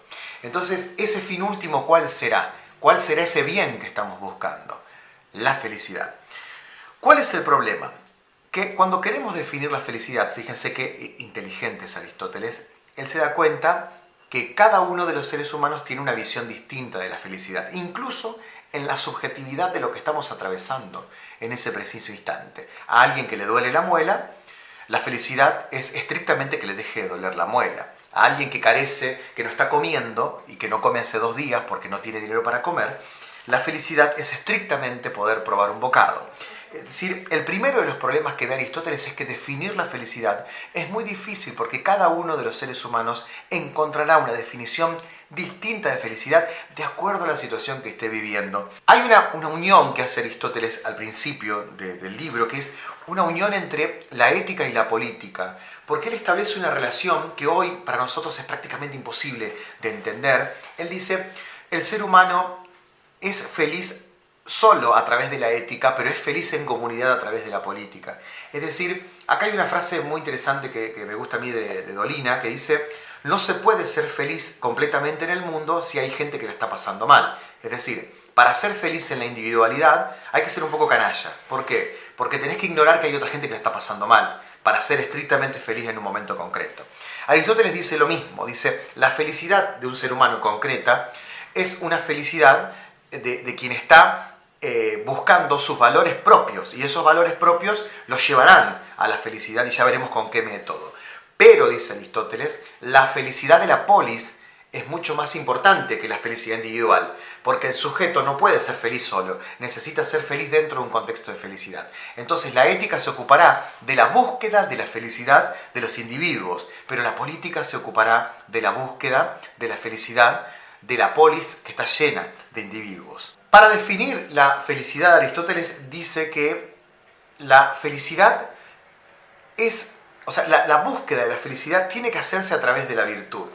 Entonces, ese fin último, ¿cuál será? ¿Cuál será ese bien que estamos buscando? La felicidad. ¿Cuál es el problema? que cuando queremos definir la felicidad, fíjense qué inteligente es Aristóteles, él se da cuenta que cada uno de los seres humanos tiene una visión distinta de la felicidad, incluso en la subjetividad de lo que estamos atravesando en ese preciso instante. A alguien que le duele la muela, la felicidad es estrictamente que le deje de doler la muela. A alguien que carece, que no está comiendo y que no come hace dos días porque no tiene dinero para comer, la felicidad es estrictamente poder probar un bocado. Es decir, el primero de los problemas que ve Aristóteles es que definir la felicidad es muy difícil porque cada uno de los seres humanos encontrará una definición distinta de felicidad de acuerdo a la situación que esté viviendo. Hay una, una unión que hace Aristóteles al principio del libro, que es una unión entre la ética y la política, porque él establece una relación que hoy para nosotros es prácticamente imposible de entender. Él dice, el ser humano es feliz solo a través de la ética, pero es feliz en comunidad a través de la política. Es decir, acá hay una frase muy interesante que, me gusta a mí de, Dolina, que dice, no se puede ser feliz completamente en el mundo si hay gente que lo está pasando mal. Es decir, para ser feliz en la individualidad hay que ser un poco canalla. ¿Por qué? Porque tenés que ignorar que hay otra gente que lo está pasando mal, para ser estrictamente feliz en un momento concreto. Aristóteles dice lo mismo, dice, la felicidad de un ser humano concreta es una felicidad de, de quien está eh, buscando sus valores propios y esos valores propios los llevarán a la felicidad y ya veremos con qué método. Pero, dice Aristóteles, la felicidad de la polis es mucho más importante que la felicidad individual, porque el sujeto no puede ser feliz solo, necesita ser feliz dentro de un contexto de felicidad. Entonces la ética se ocupará de la búsqueda de la felicidad de los individuos, pero la política se ocupará de la búsqueda de la felicidad de la polis que está llena de individuos. Para definir la felicidad, Aristóteles dice que la felicidad es, o sea, la, búsqueda de la felicidad tiene que hacerse a través de la virtud.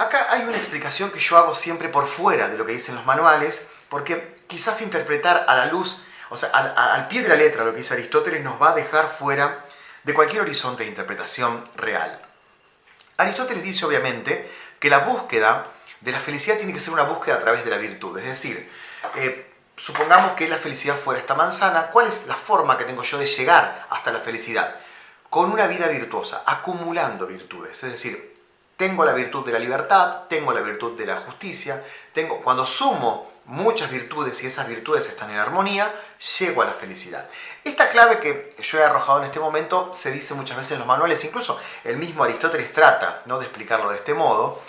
Acá hay una explicación que yo hago siempre por fuera de lo que dicen los manuales, porque quizás interpretar a la luz, o sea, al, pie de la letra lo que dice Aristóteles nos va a dejar fuera de cualquier horizonte de interpretación real. Aristóteles dice obviamente que la búsqueda de la felicidad tiene que ser una búsqueda a través de la virtud, es decir, eh, supongamos que la felicidad fuera esta manzana, ¿cuál es la forma que tengo yo de llegar hasta la felicidad? Con una vida virtuosa, acumulando virtudes. Es decir, tengo la virtud de la libertad, tengo la virtud de la justicia, tengo, cuando sumo muchas virtudes y esas virtudes están en armonía, llego a la felicidad. Esta clave que yo he arrojado en este momento se dice muchas veces en los manuales, incluso el mismo Aristóteles trata ¿no? de explicarlo de este modo,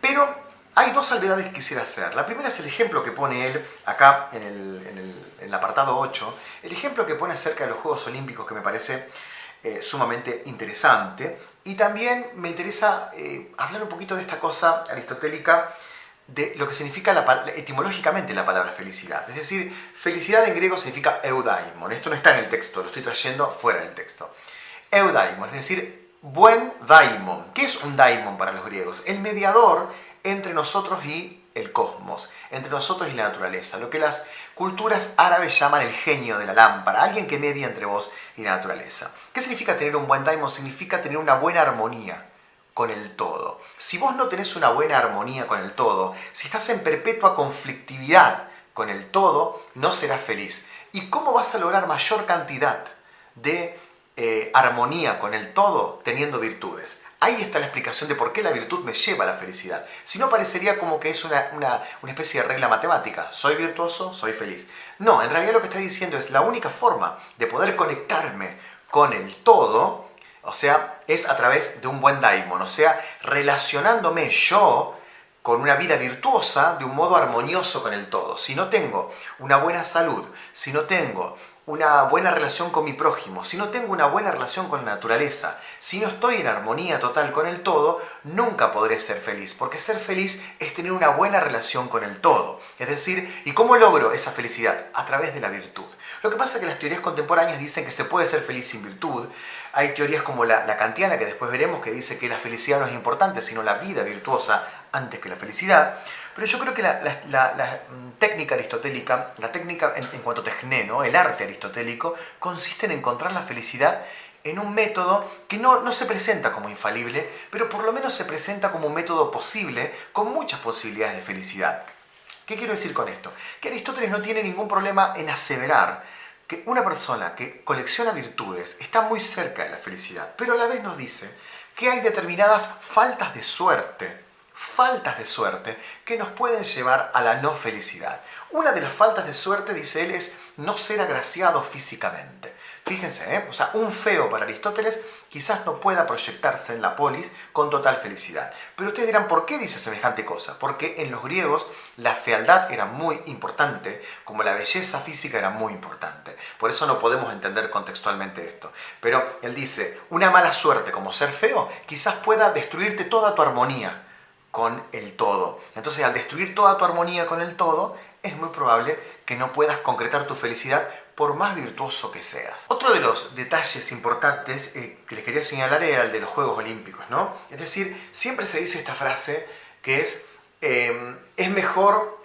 pero hay dos salvedades que quisiera hacer. La primera es el ejemplo que pone él acá en el, apartado 8, el ejemplo que pone acerca de los Juegos Olímpicos que me parece eh, sumamente interesante. Y también me interesa eh, hablar un poquito de esta cosa aristotélica de lo que significa etimológicamente la palabra felicidad. Es decir, felicidad en griego significa eudaimon. Esto no está en el texto, lo estoy trayendo fuera del texto. Eudaimon, es decir, buen daimon. ¿Qué es un daimon para los griegos? El mediador entre nosotros y el cosmos, entre nosotros y la naturaleza, lo que las culturas árabes llaman el genio de la lámpara, alguien que media entre vos y la naturaleza. ¿Qué significa tener un buen daimon? Significa tener una buena armonía con el todo. Si vos no tenés una buena armonía con el todo, si estás en perpetua conflictividad con el todo, no serás feliz. ¿Y cómo vas a lograr mayor cantidad de eh, armonía con el todo teniendo virtudes? Ahí está la explicación de por qué la virtud me lleva a la felicidad. Si no, parecería como que es una, especie de regla matemática. Soy virtuoso, soy feliz. No, en realidad lo que está diciendo es la única forma de poder conectarme con el todo, O sea, es a través de un buen daimon, o sea, relacionándome yo con una vida virtuosa de un modo armonioso con el todo. Si no tengo una buena salud, si no tengo una buena relación con mi prójimo, si no tengo una buena relación con la naturaleza, si no estoy en armonía total con el todo, nunca podré ser feliz, porque ser feliz es tener una buena relación con el todo. Es decir, ¿y cómo logro esa felicidad? A través de la virtud. Lo que pasa es que las teorías contemporáneas dicen que se puede ser feliz sin virtud. Hay teorías como la, la kantiana, que después veremos, que dice que la felicidad no es importante, sino la vida virtuosa antes que la felicidad. Pero yo creo que la, mm, técnica aristotélica, la técnica en, cuanto a tecné, el arte aristotélico, consiste en encontrar la felicidad en un método que no, no, se presenta como infalible, pero por lo menos se presenta como un método posible con muchas posibilidades de felicidad. ¿Qué quiero decir con esto? Que Aristóteles no tiene ningún problema en aseverar que una persona que colecciona virtudes está muy cerca de la felicidad, pero a la vez nos dice que hay determinadas faltas de suerte faltas de suerte que nos pueden llevar a la no felicidad. Una de las faltas de suerte, dice él, es no ser agraciado físicamente. Fíjense, ¿eh? o sea, un feo para Aristóteles quizás no pueda proyectarse en la polis con total felicidad. Pero ustedes dirán, ¿por qué dice semejante cosa? Porque en los griegos la fealdad era muy importante, como la belleza física era muy importante. Por eso no podemos entender contextualmente esto. Pero él dice, una mala suerte como ser feo quizás pueda destruirte toda tu armonía con el todo. Entonces, al destruir toda tu armonía con el todo, es muy probable que no puedas concretar tu felicidad por más virtuoso que seas. Otro de los detalles importantes eh, que les quería señalar era el de los Juegos Olímpicos, ¿no? Es decir, siempre se dice esta frase que es, em, es mejor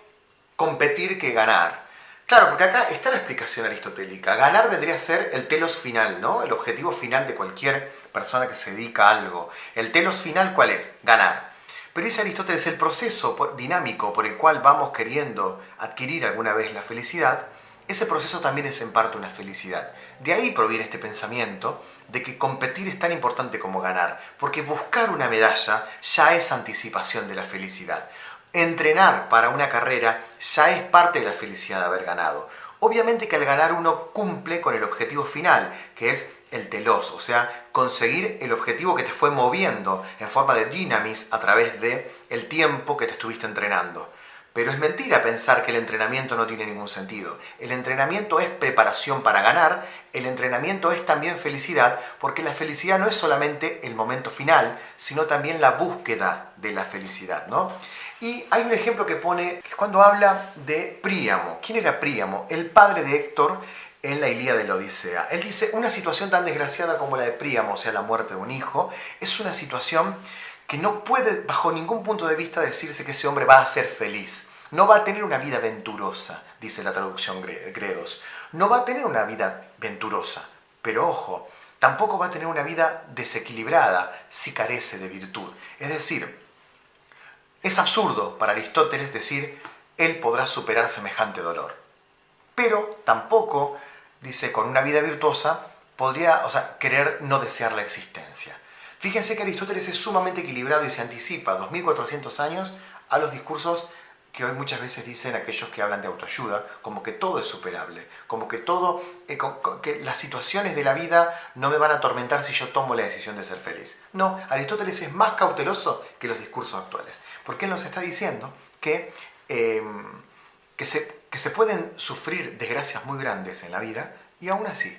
competir que ganar. Claro, porque acá está la explicación aristotélica. Ganar vendría a ser el telos final, ¿no? El objetivo final de cualquier persona que se dedica a algo. El telos final, ¿cuál es? Ganar. Pero dice Aristóteles, el proceso dinámico por el cual vamos queriendo adquirir alguna vez la felicidad, ese proceso también es en parte una felicidad. De ahí proviene este pensamiento de que competir es tan importante como ganar, porque buscar una medalla ya es anticipación de la felicidad. Entrenar para una carrera ya es parte de la felicidad de haber ganado. Obviamente que al ganar uno cumple con el objetivo final, que es el telos, o sea, conseguir el objetivo que te fue moviendo en forma de dinamis a través de el tiempo que te estuviste entrenando. Pero es mentira pensar que el entrenamiento no tiene ningún sentido. El entrenamiento es preparación para ganar, el entrenamiento es también felicidad, porque la felicidad no es solamente el momento final, sino también la búsqueda de la felicidad, ¿no? Y hay un ejemplo que pone, que cuando habla de Príamo. ¿Quién era Príamo? El padre de Héctor en la Ilíada de la Odisea. Él dice, una situación tan desgraciada como la de Príamo, o sea, la muerte de un hijo, es una situación que no puede, bajo ningún punto de vista, decirse que ese hombre va a ser feliz. No va a tener una vida venturosa, dice la traducción Gredos. No va a tener una vida venturosa. Pero ojo, tampoco va a tener una vida desequilibrada si carece de virtud. Es decir, es absurdo para Aristóteles decir, él podrá superar semejante dolor. Pero tampoco dice, con una vida virtuosa, podría, o sea, querer no desear la existencia. Fíjense que Aristóteles es sumamente equilibrado y se anticipa 2400 años a los discursos que hoy muchas veces dicen aquellos que hablan de autoayuda, como que todo es superable, como que todo, eh, que las situaciones de la vida no me van a atormentar si yo tomo la decisión de ser feliz. No, Aristóteles es más cauteloso que los discursos actuales, porque él nos está diciendo que, em, que se que se pueden sufrir desgracias muy grandes en la vida y aún así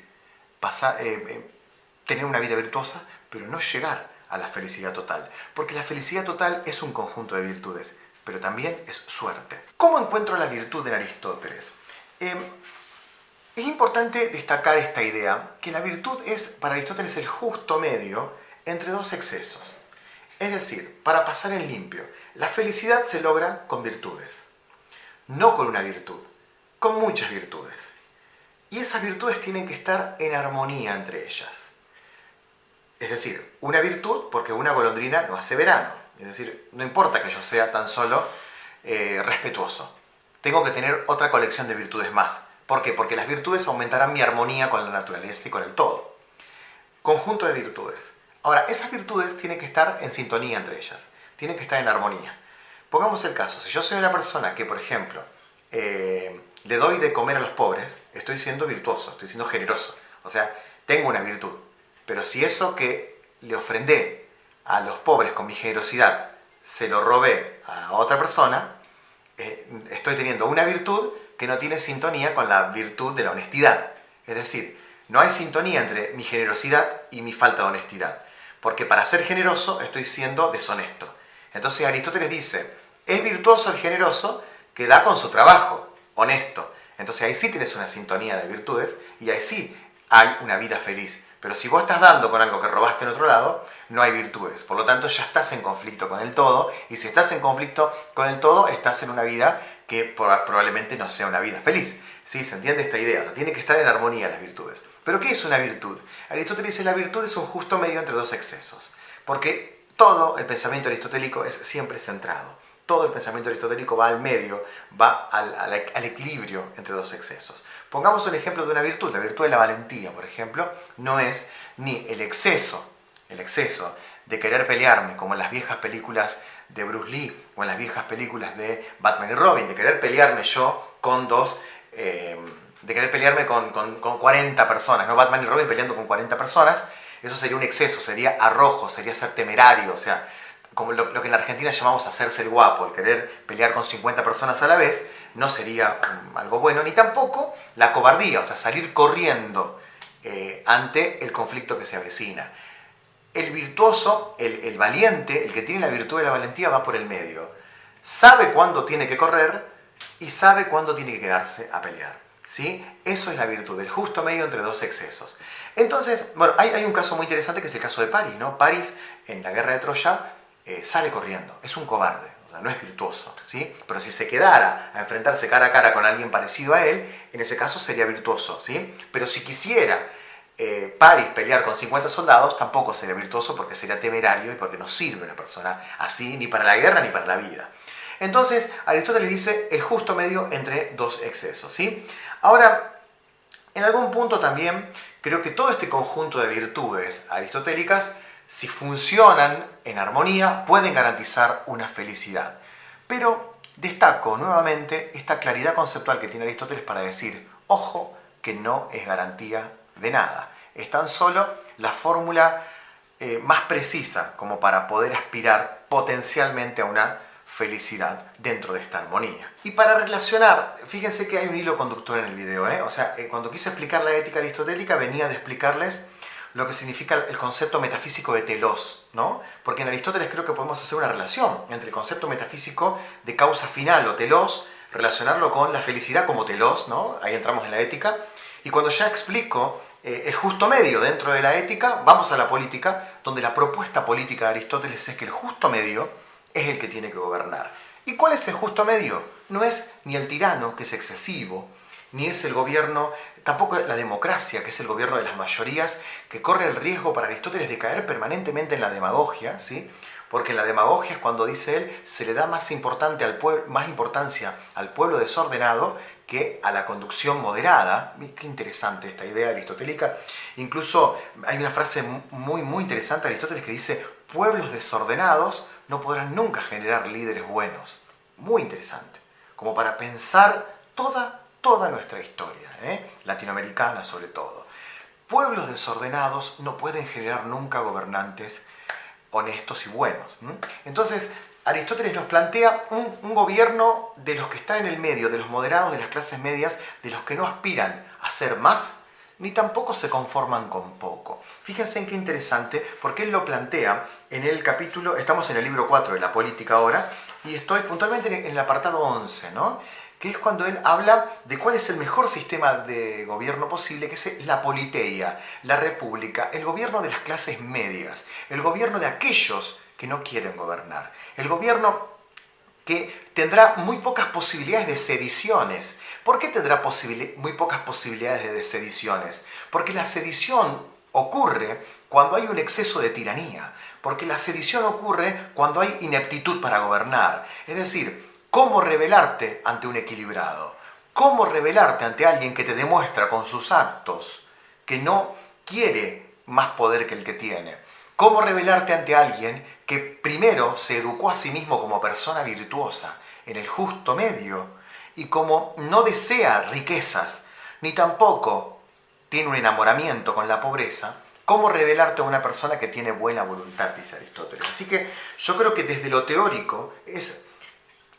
pasar, eh, eh, tener una vida virtuosa, pero no llegar a la felicidad total. Porque la felicidad total es un conjunto de virtudes, pero también es suerte. ¿Cómo encuentro la virtud en Aristóteles? Em, es importante destacar esta idea, que la virtud es para Aristóteles el justo medio entre dos excesos. Es decir, para pasar en limpio, la felicidad se logra con virtudes no con una virtud, con muchas virtudes. Y esas virtudes tienen que estar en armonía entre ellas. Es decir, una virtud porque una golondrina no hace verano. Es decir, no importa que yo sea tan solo eh, respetuoso. Tengo que tener otra colección de virtudes más. ¿Por qué? Porque las virtudes aumentarán mi armonía con la naturaleza y con el todo. Conjunto de virtudes. Ahora, esas virtudes tienen que estar en sintonía entre ellas. Tienen que estar en armonía. Pongamos el caso, si yo soy una persona que, por ejemplo, eh, le doy de comer a los pobres, estoy siendo virtuoso, estoy siendo generoso. O sea, tengo una virtud. Pero si eso que le ofrendé a los pobres con mi generosidad, se lo robé a otra persona, eh, estoy teniendo una virtud que no tiene sintonía con la virtud de la honestidad. Es decir, no hay sintonía entre mi generosidad y mi falta de honestidad. Porque para ser generoso estoy siendo deshonesto. Entonces Aristóteles dice, es virtuoso el generoso que da con su trabajo, honesto. Entonces ahí sí tienes una sintonía de virtudes y ahí sí hay una vida feliz. Pero si vos estás dando con algo que robaste en otro lado, no hay virtudes. Por lo tanto, ya estás en conflicto con el todo. Y si estás en conflicto con el todo, estás en una vida que probablemente no sea una vida feliz. ¿Sí? ¿Se entiende esta idea? Tiene que estar en armonía las virtudes. ¿Pero qué es una virtud? Aristóteles dice la virtud es un justo medio entre dos excesos. Porque todo el pensamiento aristotélico es siempre centrado. Todo el pensamiento aristotélico va al medio, va al, equilibrio entre dos excesos. Pongamos un ejemplo de una virtud. La virtud de la valentía, por ejemplo, no es ni el exceso, el exceso de querer pelearme, como en las viejas películas de Bruce Lee o en las viejas películas de Batman y Robin, de querer pelearme yo con dos, eh, de querer pelearme con, 40 personas, ¿no? Batman y Robin peleando con 40 personas, eso sería un exceso, sería arrojo, sería ser temerario, o sea, como lo, que en Argentina llamamos hacerse el guapo, el querer pelear con 50 personas a la vez, no sería algo bueno, ni tampoco la cobardía, o sea, salir corriendo eh, ante el conflicto que se avecina. El virtuoso, el, valiente, el que tiene la virtud de la valentía va por el medio. Sabe cuándo tiene que correr y sabe cuándo tiene que quedarse a pelear. ¿sí? Eso es la virtud, el justo medio entre dos excesos. Entonces, bueno, hay, un caso muy interesante que es el caso de París, ¿no? París, en la guerra de Troya, eh, sale corriendo, es un cobarde, no es virtuoso, ¿sí? Pero si se quedara a enfrentarse cara a cara con alguien parecido a él, en ese caso sería virtuoso, ¿sí? Pero si quisiera eh, pelear con 50 soldados tampoco sería virtuoso porque sería temerario y porque no sirve una persona así ni para la guerra ni para la vida. Entonces, Aristóteles dice el justo medio entre dos excesos. ¿sí? Ahora, en algún punto también creo que todo este conjunto de virtudes aristotélicas, si funcionan en armonía, pueden garantizar una felicidad. Pero destaco nuevamente esta claridad conceptual que tiene Aristóteles para decir, ojo, que no es garantía de nada. Es tan solo la fórmula eh, más precisa como para poder aspirar potencialmente a una felicidad dentro de esta armonía. Y para relacionar, fíjense que hay un hilo conductor en el video, ¿eh? o sea, eh, cuando quise explicar la ética aristotélica venía de explicarles lo que significa el concepto metafísico de telos, ¿no? Porque en Aristóteles creo que podemos hacer una relación entre el concepto metafísico de causa final o telos, relacionarlo con la felicidad como telos, ¿no? Ahí entramos en la ética, y cuando ya explico eh, el justo medio dentro de la ética, vamos a la política, donde la propuesta política de Aristóteles es que el justo medio es el que tiene que gobernar. ¿Y cuál es el justo medio? No es ni el tirano, que es excesivo, ni es el gobierno, tampoco la democracia, que es el gobierno de las mayorías, que corre el riesgo para Aristóteles de caer permanentemente en la demagogia, ¿sí? porque en la demagogia es cuando dice él, se le da más, importante al más importancia al pueblo desordenado que a la conducción moderada. Qué interesante esta idea aristotélica. Incluso hay una frase muy, muy interesante de Aristóteles que dice, pueblos desordenados no podrán nunca generar líderes buenos. Muy interesante. Como para pensar toda, toda nuestra historia, ¿eh? latinoamericana sobre todo. Pueblos desordenados no pueden generar nunca gobernantes honestos y buenos. Entonces, Aristóteles nos plantea un, gobierno de los que están en el medio, de los moderados, de las clases medias, de los que no aspiran a ser más, ni tampoco se conforman con poco. Fíjense en qué interesante, porque él lo plantea en el capítulo, estamos en el libro 4 de la política ahora, y estoy puntualmente en el apartado 11, ¿no? Que es cuando él habla de cuál es el mejor sistema de gobierno posible, que es la politeia, la república, el gobierno de las clases medias, el gobierno de aquellos que no quieren gobernar. El gobierno que tendrá muy pocas posibilidades de sediciones. ¿Por qué tendrá muy pocas posibilidades de sediciones? Porque la sedición ocurre cuando hay un exceso de tiranía, porque la sedición ocurre cuando hay ineptitud para gobernar. Es decir, ¿cómo rebelarte ante un equilibrado? ¿Cómo rebelarte ante alguien que te demuestra con sus actos que no quiere más poder que el que tiene? ¿Cómo rebelarte ante alguien que primero se educó a sí mismo como persona virtuosa, en el justo medio, y como no desea riquezas, ni tampoco tiene un enamoramiento con la pobreza, ¿Cómo revelarte a una persona que tiene buena voluntad? Dice Aristóteles. Así que yo creo que desde lo teórico es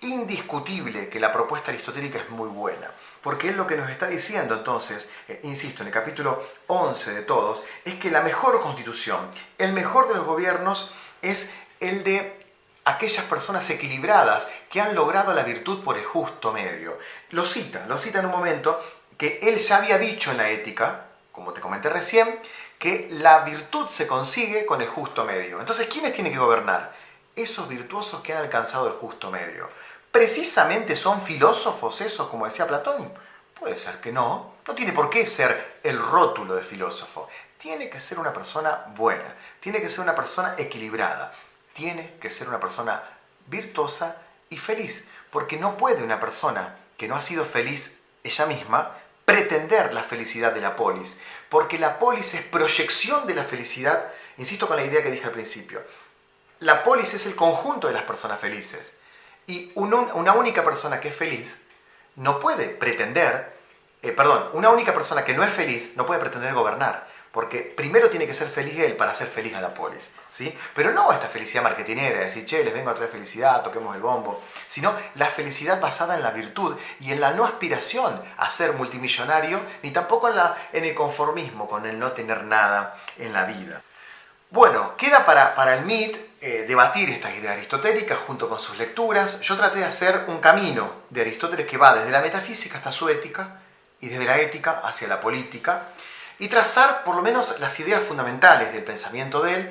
indiscutible que la propuesta aristotélica es muy buena. Porque es lo que nos está diciendo entonces, eh, insisto, en el capítulo 11 de todos, es que la mejor constitución, el mejor de los gobiernos es el de aquellas personas equilibradas que han logrado la virtud por el justo medio. Lo cita, lo cita en un momento que él ya había dicho en la ética, como te comenté recién, que la virtud se consigue con el justo medio. Entonces, ¿quiénes tienen que gobernar? Esos virtuosos que han alcanzado el justo medio. ¿Precisamente son filósofos esos, como decía Platón? Puede ser que no. No tiene por qué ser el rótulo de filósofo. Tiene que ser una persona buena, tiene que ser una persona equilibrada, tiene que ser una persona virtuosa y feliz. Porque no puede una persona que no ha sido feliz ella misma pretender la felicidad de la polis. Porque la polis es proyección de la felicidad, insisto con la idea que dije al principio. La polis es el conjunto de las personas felices. Y una única persona que es feliz no puede pretender, eh, perdón, una única persona que no es feliz no puede pretender gobernar. Porque primero tiene que ser feliz él para ser feliz a la polis, ¿sí? Pero no esta felicidad marketinera, de decir, che, les vengo a traer felicidad, toquemos el bombo, sino la felicidad basada en la virtud y en la no aspiración a ser multimillonario, ni tampoco en, en el conformismo con el no tener nada en la vida. Bueno, queda para, para el MIT eh, debatir estas ideas aristotélicas junto con sus lecturas. Yo traté de hacer un camino de Aristóteles que va desde la metafísica hasta su ética y desde la ética hacia la política y trazar por lo menos las ideas fundamentales del pensamiento de él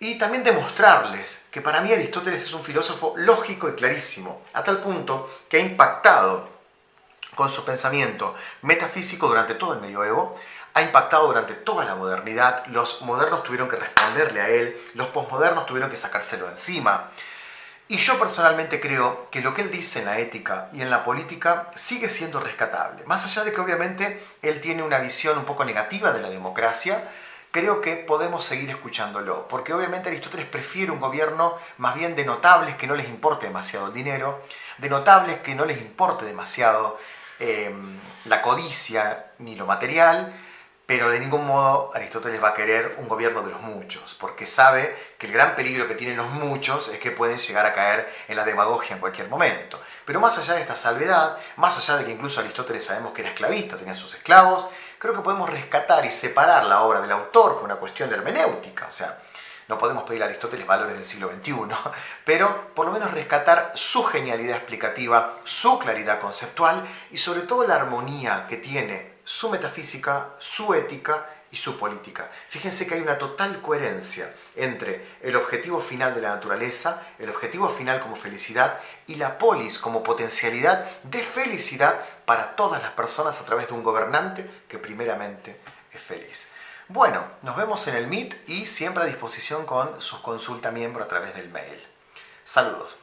y también demostrarles que para mí Aristóteles es un filósofo lógico y clarísimo, a tal punto que ha impactado con su pensamiento metafísico durante todo el medioevo, ha impactado durante toda la modernidad, los modernos tuvieron que responderle a él, los posmodernos tuvieron que sacárselo encima. Y yo personalmente creo que lo que él dice en la ética y en la política sigue siendo rescatable. Más allá de que obviamente él tiene una visión un poco negativa de la democracia, creo que podemos seguir escuchándolo, porque obviamente Aristóteles prefiere un gobierno más bien de notables que no les importe demasiado el dinero, de notables que no les importe demasiado eh, la codicia ni lo material, pero de ningún modo Aristóteles va a querer un gobierno de los muchos, porque sabe que el gran peligro que tienen los muchos es que pueden llegar a caer en la demagogia en cualquier momento. Pero más allá de esta salvedad, más allá de que incluso Aristóteles sabemos que era esclavista, tenía sus esclavos, creo que podemos rescatar y separar la obra del autor por una cuestión hermenéutica, o sea, no podemos pedir a Aristóteles valores del siglo XXI, pero por lo menos rescatar su genialidad explicativa, su claridad conceptual y sobre todo la armonía que tiene su metafísica, su ética y su política. Fíjense que hay una total coherencia entre el objetivo final de la naturaleza, el objetivo final como felicidad y la polis como potencialidad de felicidad para todas las personas a través de un gobernante que primeramente es feliz. Bueno, nos vemos en el Meet y siempre a disposición con sus consulta miembro a través del mail. Saludos.